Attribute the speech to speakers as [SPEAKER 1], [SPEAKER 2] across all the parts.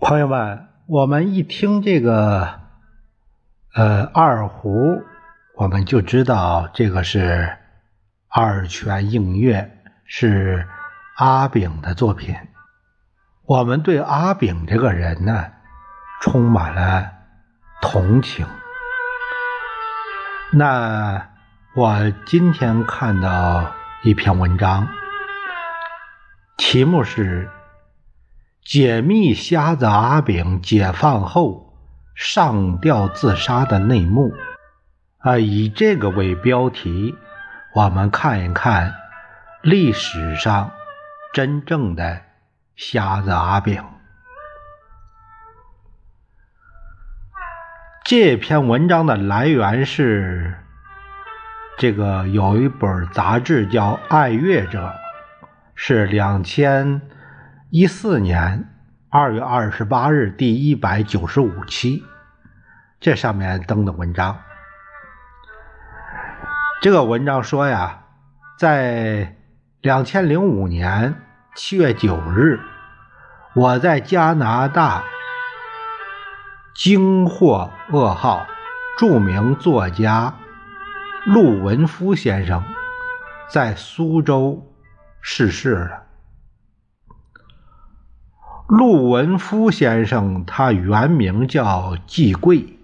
[SPEAKER 1] 朋友们，我们一听这个呃二胡，我们就知道这个是二泉映月，是阿炳的作品。我们对阿炳这个人呢，充满了同情。那我今天看到一篇文章，题目是。解密瞎子阿炳解放后上吊自杀的内幕啊！以这个为标题，我们看一看历史上真正的瞎子阿炳。这篇文章的来源是这个有一本杂志叫《爱乐者》，是两千。一四年二月二十八日，第一百九十五期，这上面登的文章。这个文章说呀，在两千零五年七月九日，我在加拿大惊获噩耗，著名作家陆文夫先生在苏州逝世了。陆文夫先生，他原名叫季贵，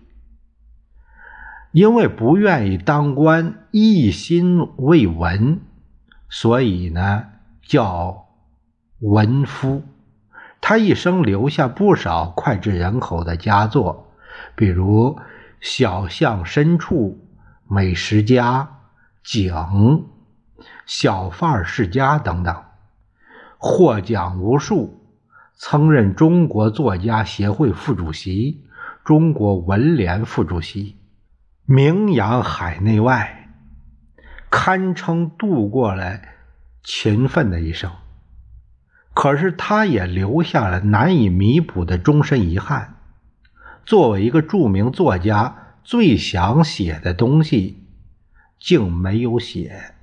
[SPEAKER 1] 因为不愿意当官，一心为文，所以呢叫文夫。他一生留下不少脍炙人口的佳作，比如《小巷深处》《美食家》《景》《小贩世家》等等，获奖无数。曾任中国作家协会副主席、中国文联副主席，名扬海内外，堪称度过了勤奋的一生。可是，他也留下了难以弥补的终身遗憾。作为一个著名作家，最想写的东西，竟没有写。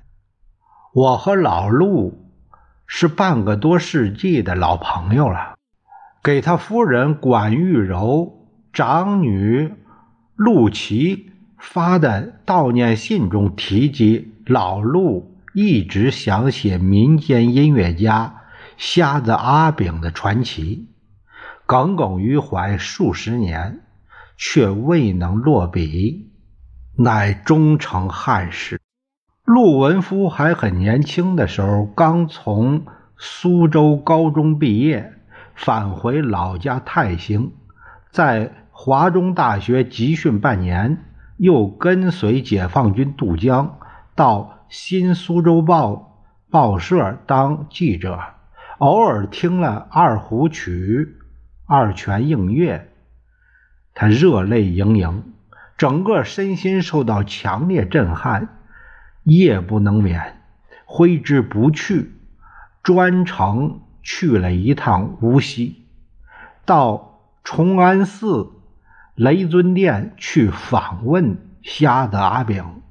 [SPEAKER 1] 我和老陆。是半个多世纪的老朋友了。给他夫人管玉柔、长女陆琪发的悼念信中提及，老陆一直想写民间音乐家瞎子阿炳的传奇，耿耿于怀数十年，却未能落笔，乃终成憾事。陆文夫还很年轻的时候，刚从苏州高中毕业，返回老家泰兴，在华中大学集训半年，又跟随解放军渡江，到新苏州报报社当记者，偶尔听了二胡曲《二泉映月》，他热泪盈盈，整个身心受到强烈震撼。夜不能眠，挥之不去，专程去了一趟无锡，到崇安寺雷尊殿去访问瞎子阿炳。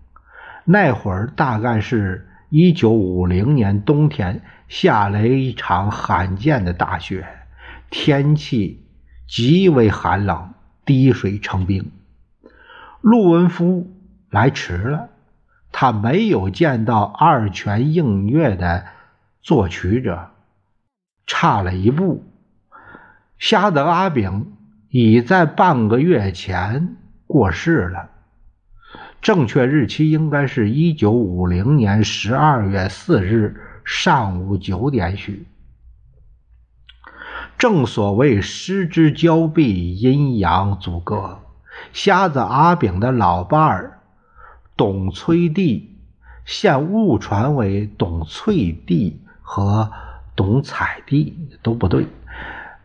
[SPEAKER 1] 那会儿大概是一九五零年冬天，下了一场罕见的大雪，天气极为寒冷，滴水成冰。陆文夫来迟了。他没有见到二泉映月的作曲者，差了一步。瞎子阿炳已在半个月前过世了，正确日期应该是一九五零年十二月四日上午九点许。正所谓失之交臂，阴阳阻隔。瞎子阿炳的老伴儿。董崔弟现误传为董翠弟和董彩娣都不对，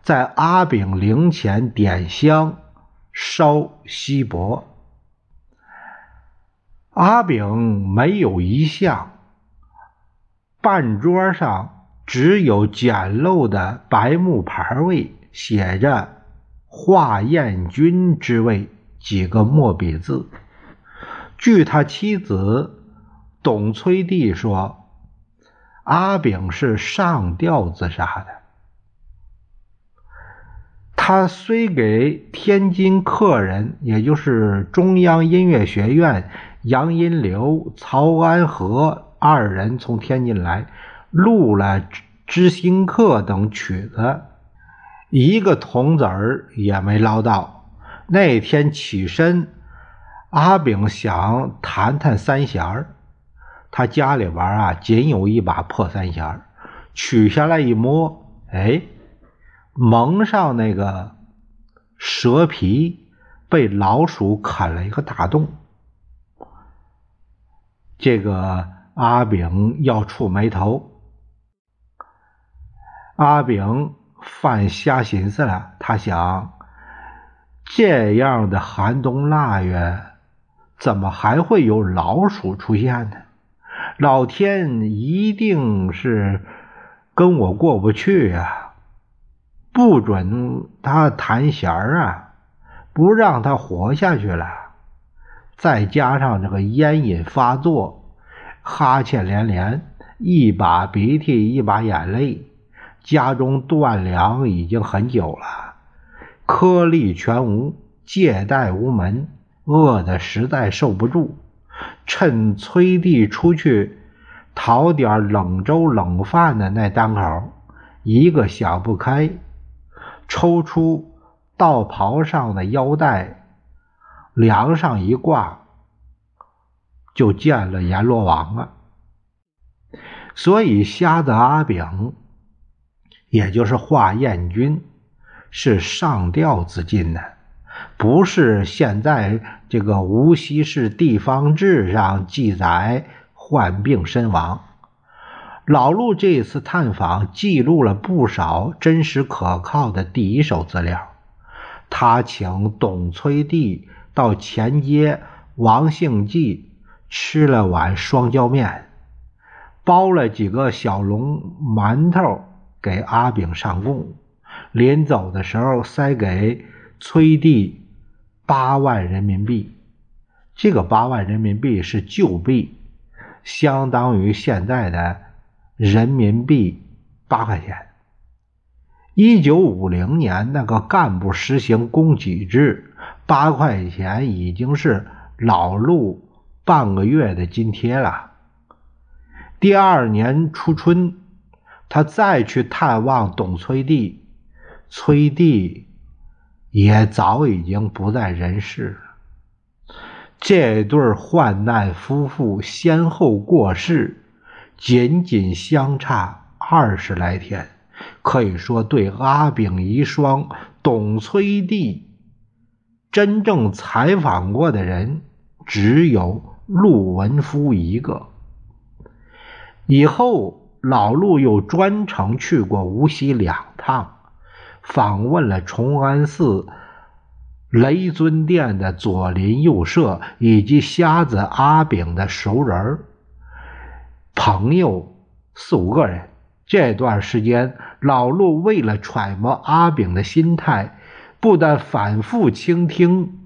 [SPEAKER 1] 在阿炳灵前点香烧锡箔，阿炳没有遗像，半桌上只有简陋的白木牌位，写着“华彦君之位”几个墨笔字。据他妻子董崔娣说，阿炳是上吊自杀的。他虽给天津客人，也就是中央音乐学院杨荫柳、曹安和二人从天津来，录了《知心客》等曲子，一个铜子儿也没捞到。那天起身，阿炳想弹弹三弦儿，他家里边啊仅有一把破三弦，取下来一摸，哎。蒙上那个蛇皮被老鼠啃了一个大洞，这个阿炳要触眉头。阿炳犯瞎心思了，他想：这样的寒冬腊月，怎么还会有老鼠出现呢？老天一定是跟我过不去呀！不准他弹弦儿啊，不让他活下去了。再加上这个烟瘾发作，哈欠连连，一把鼻涕一把眼泪，家中断粮已经很久了，颗粒全无，借贷无门，饿得实在受不住。趁崔弟出去讨点冷粥冷饭的那当口，一个想不开。抽出道袍上的腰带，梁上一挂，就见了阎罗王了。所以瞎子阿炳，也就是华彦君，是上吊自尽的，不是现在这个无锡市地方志上记载患病身亡。老陆这次探访记录了不少真实可靠的第一手资料。他请董崔弟到前街王姓记吃了碗双椒面，包了几个小笼馒头给阿炳上供。临走的时候，塞给崔弟八万人民币。这个八万人民币是旧币，相当于现在的。人民币八块钱。一九五零年，那个干部实行供给制，八块钱已经是老陆半个月的津贴了。第二年初春，他再去探望董崔弟，崔弟也早已经不在人世了。这对患难夫妇先后过世。仅仅相差二十来天，可以说对阿炳遗孀董崔弟真正采访过的人只有陆文夫一个。以后老陆又专程去过无锡两趟，访问了崇安寺雷尊殿的左邻右舍以及瞎子阿炳的熟人。朋友四五个人，这段时间老陆为了揣摩阿炳的心态，不但反复倾听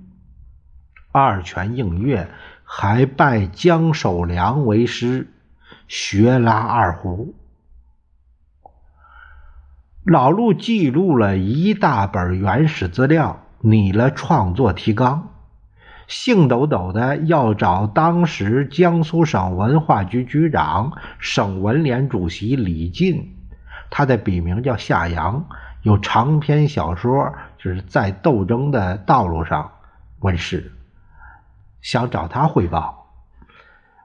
[SPEAKER 1] 二泉映月，还拜江守良为师，学拉二胡。老陆记录了一大本原始资料，拟了创作提纲。兴抖抖的要找当时江苏省文化局局长、省文联主席李进，他的笔名叫夏阳，有长篇小说就是在斗争的道路上问世，想找他汇报。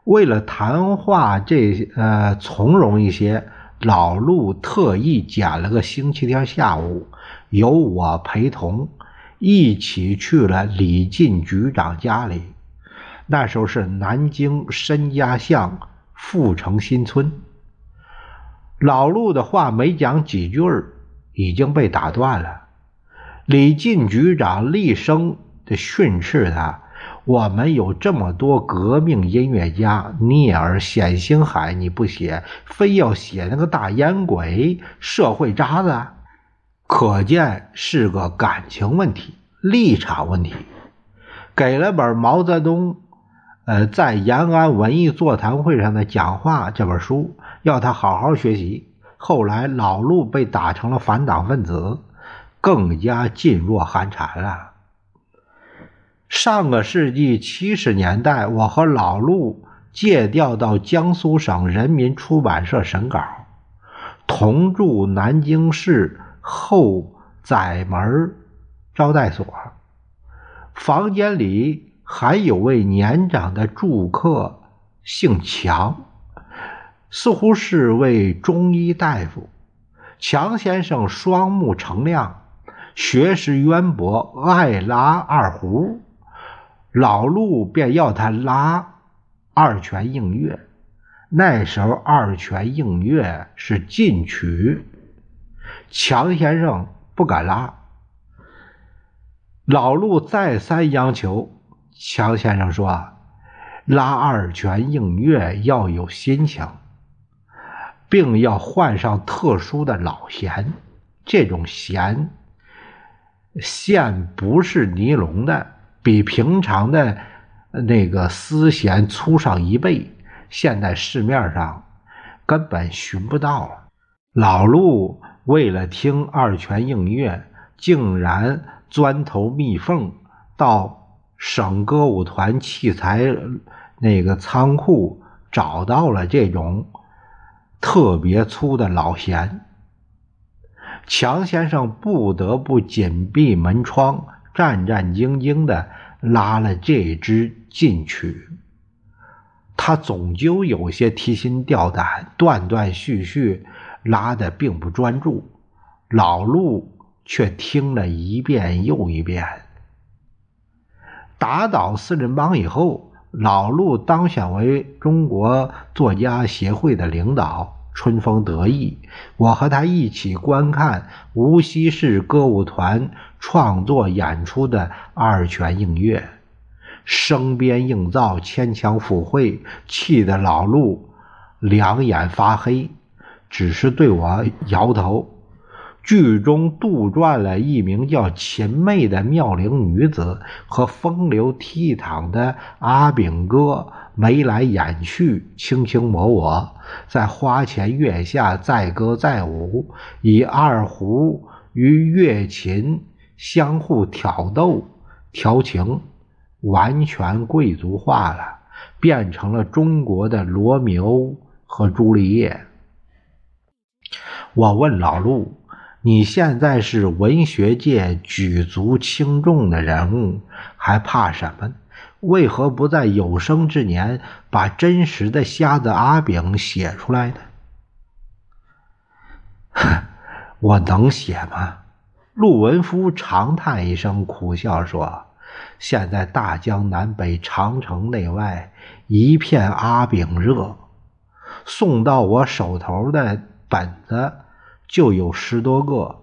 [SPEAKER 1] 为了谈话这呃从容一些，老陆特意拣了个星期天下午，由我陪同。一起去了李进局长家里，那时候是南京申家巷富城新村。老陆的话没讲几句儿，已经被打断了。李进局长厉声的训斥他：“我们有这么多革命音乐家，聂耳、冼星海，你不写，非要写那个大烟鬼、社会渣子。”可见是个感情问题、立场问题。给了本毛泽东，呃，在延安文艺座谈会上的讲话这本书，要他好好学习。后来老陆被打成了反党分子，更加噤若寒蝉了。上个世纪七十年代，我和老陆借调到江苏省人民出版社审稿，同住南京市后宰门招待所，房间里还有位年长的住客，姓强，似乎是位中医大夫。强先生双目澄亮，学识渊博，爱拉二胡。老陆便要他拉二泉映月，那时候二泉映月是禁曲，强先生不敢拉。老陆再三央求，强先生说：“拉二泉映月要有心情，并要换上特殊的老弦，这种弦线不是尼龙的。”比平常的那个丝弦粗上一倍，现在市面上根本寻不到。老陆为了听二泉映月，竟然钻头密缝到省歌舞团器材那个仓库，找到了这种特别粗的老弦。强先生不得不紧闭门窗。战战兢兢地拉了这支禁曲，他总究有些提心吊胆，断断续续拉的并不专注。老陆却听了一遍又一遍。打倒四人帮以后，老陆当选为中国作家协会的领导。春风得意，我和他一起观看无锡市歌舞团创作演出的二泉映月，声边映照，牵强附会，气得老陆两眼发黑，只是对我摇头。剧中杜撰了一名叫秦妹的妙龄女子和风流倜傥的阿炳哥眉来眼去，卿卿我我，在花前月下载歌载舞，以二胡与乐琴相互挑逗调情，完全贵族化了，变成了中国的罗密欧和朱丽叶。我问老陆。你现在是文学界举足轻重的人物，还怕什么？为何不在有生之年把真实的瞎子阿炳写出来呢？我能写吗？陆文夫长叹一声，苦笑说：“现在大江南北、长城内外一片阿炳热，送到我手头的本子。”就有十多个，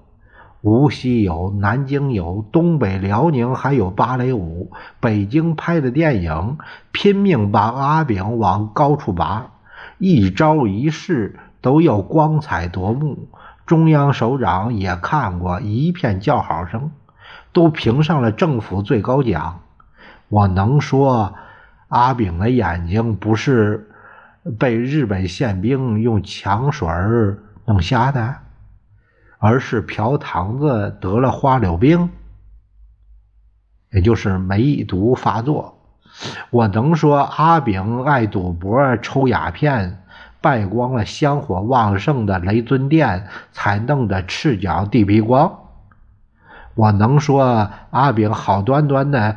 [SPEAKER 1] 无锡有，南京有，东北辽宁还有芭蕾舞。北京拍的电影，拼命把阿炳往高处拔，一招一式都要光彩夺目。中央首长也看过，一片叫好声，都评上了政府最高奖。我能说阿炳的眼睛不是被日本宪兵用强水弄瞎的？而是嫖堂子得了花柳病，也就是梅毒发作。我能说阿炳爱赌博、抽鸦片，败光了香火旺盛的雷尊殿，才弄得赤脚地皮光。我能说阿炳好端端的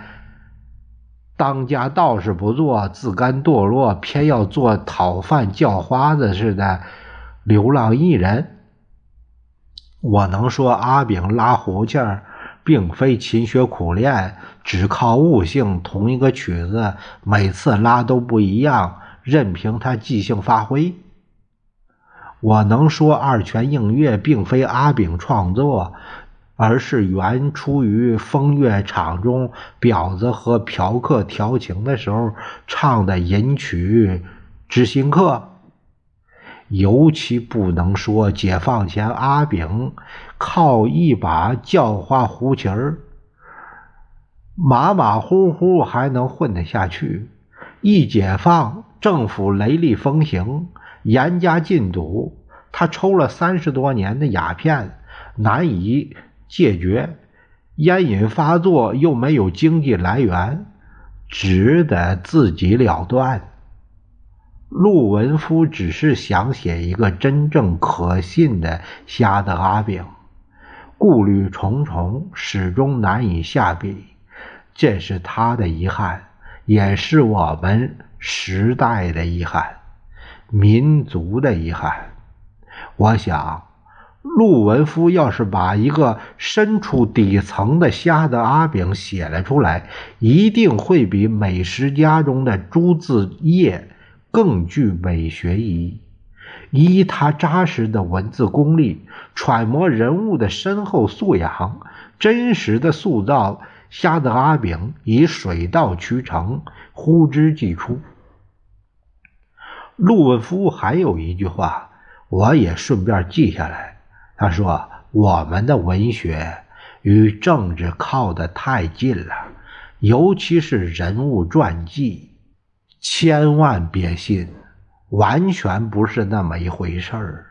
[SPEAKER 1] 当家道士不做，自甘堕落，偏要做讨饭叫花子似的流浪艺人。我能说阿炳拉胡琴，并非勤学苦练，只靠悟性。同一个曲子，每次拉都不一样，任凭他即兴发挥。我能说二泉映月并非阿炳创作，而是原出于风月场中婊子和嫖客调情的时候唱的淫曲《知心客》。尤其不能说解放前阿炳靠一把叫花胡琴儿，马马虎虎还能混得下去。一解放，政府雷厉风行，严加禁赌，他抽了三十多年的鸦片，难以戒绝，烟瘾发作又没有经济来源，只得自己了断。陆文夫只是想写一个真正可信的瞎子阿炳，顾虑重重，始终难以下笔。这是他的遗憾，也是我们时代的遗憾，民族的遗憾。我想。陆文夫要是把一个身处底层的瞎子阿炳写了出来，一定会比美食家中的朱自业更具美学意义。以他扎实的文字功力、揣摩人物的深厚素养，真实的塑造瞎子阿炳，以水到渠成，呼之即出。陆文夫还有一句话，我也顺便记下来。他说：“我们的文学与政治靠得太近了，尤其是人物传记，千万别信，完全不是那么一回事儿。”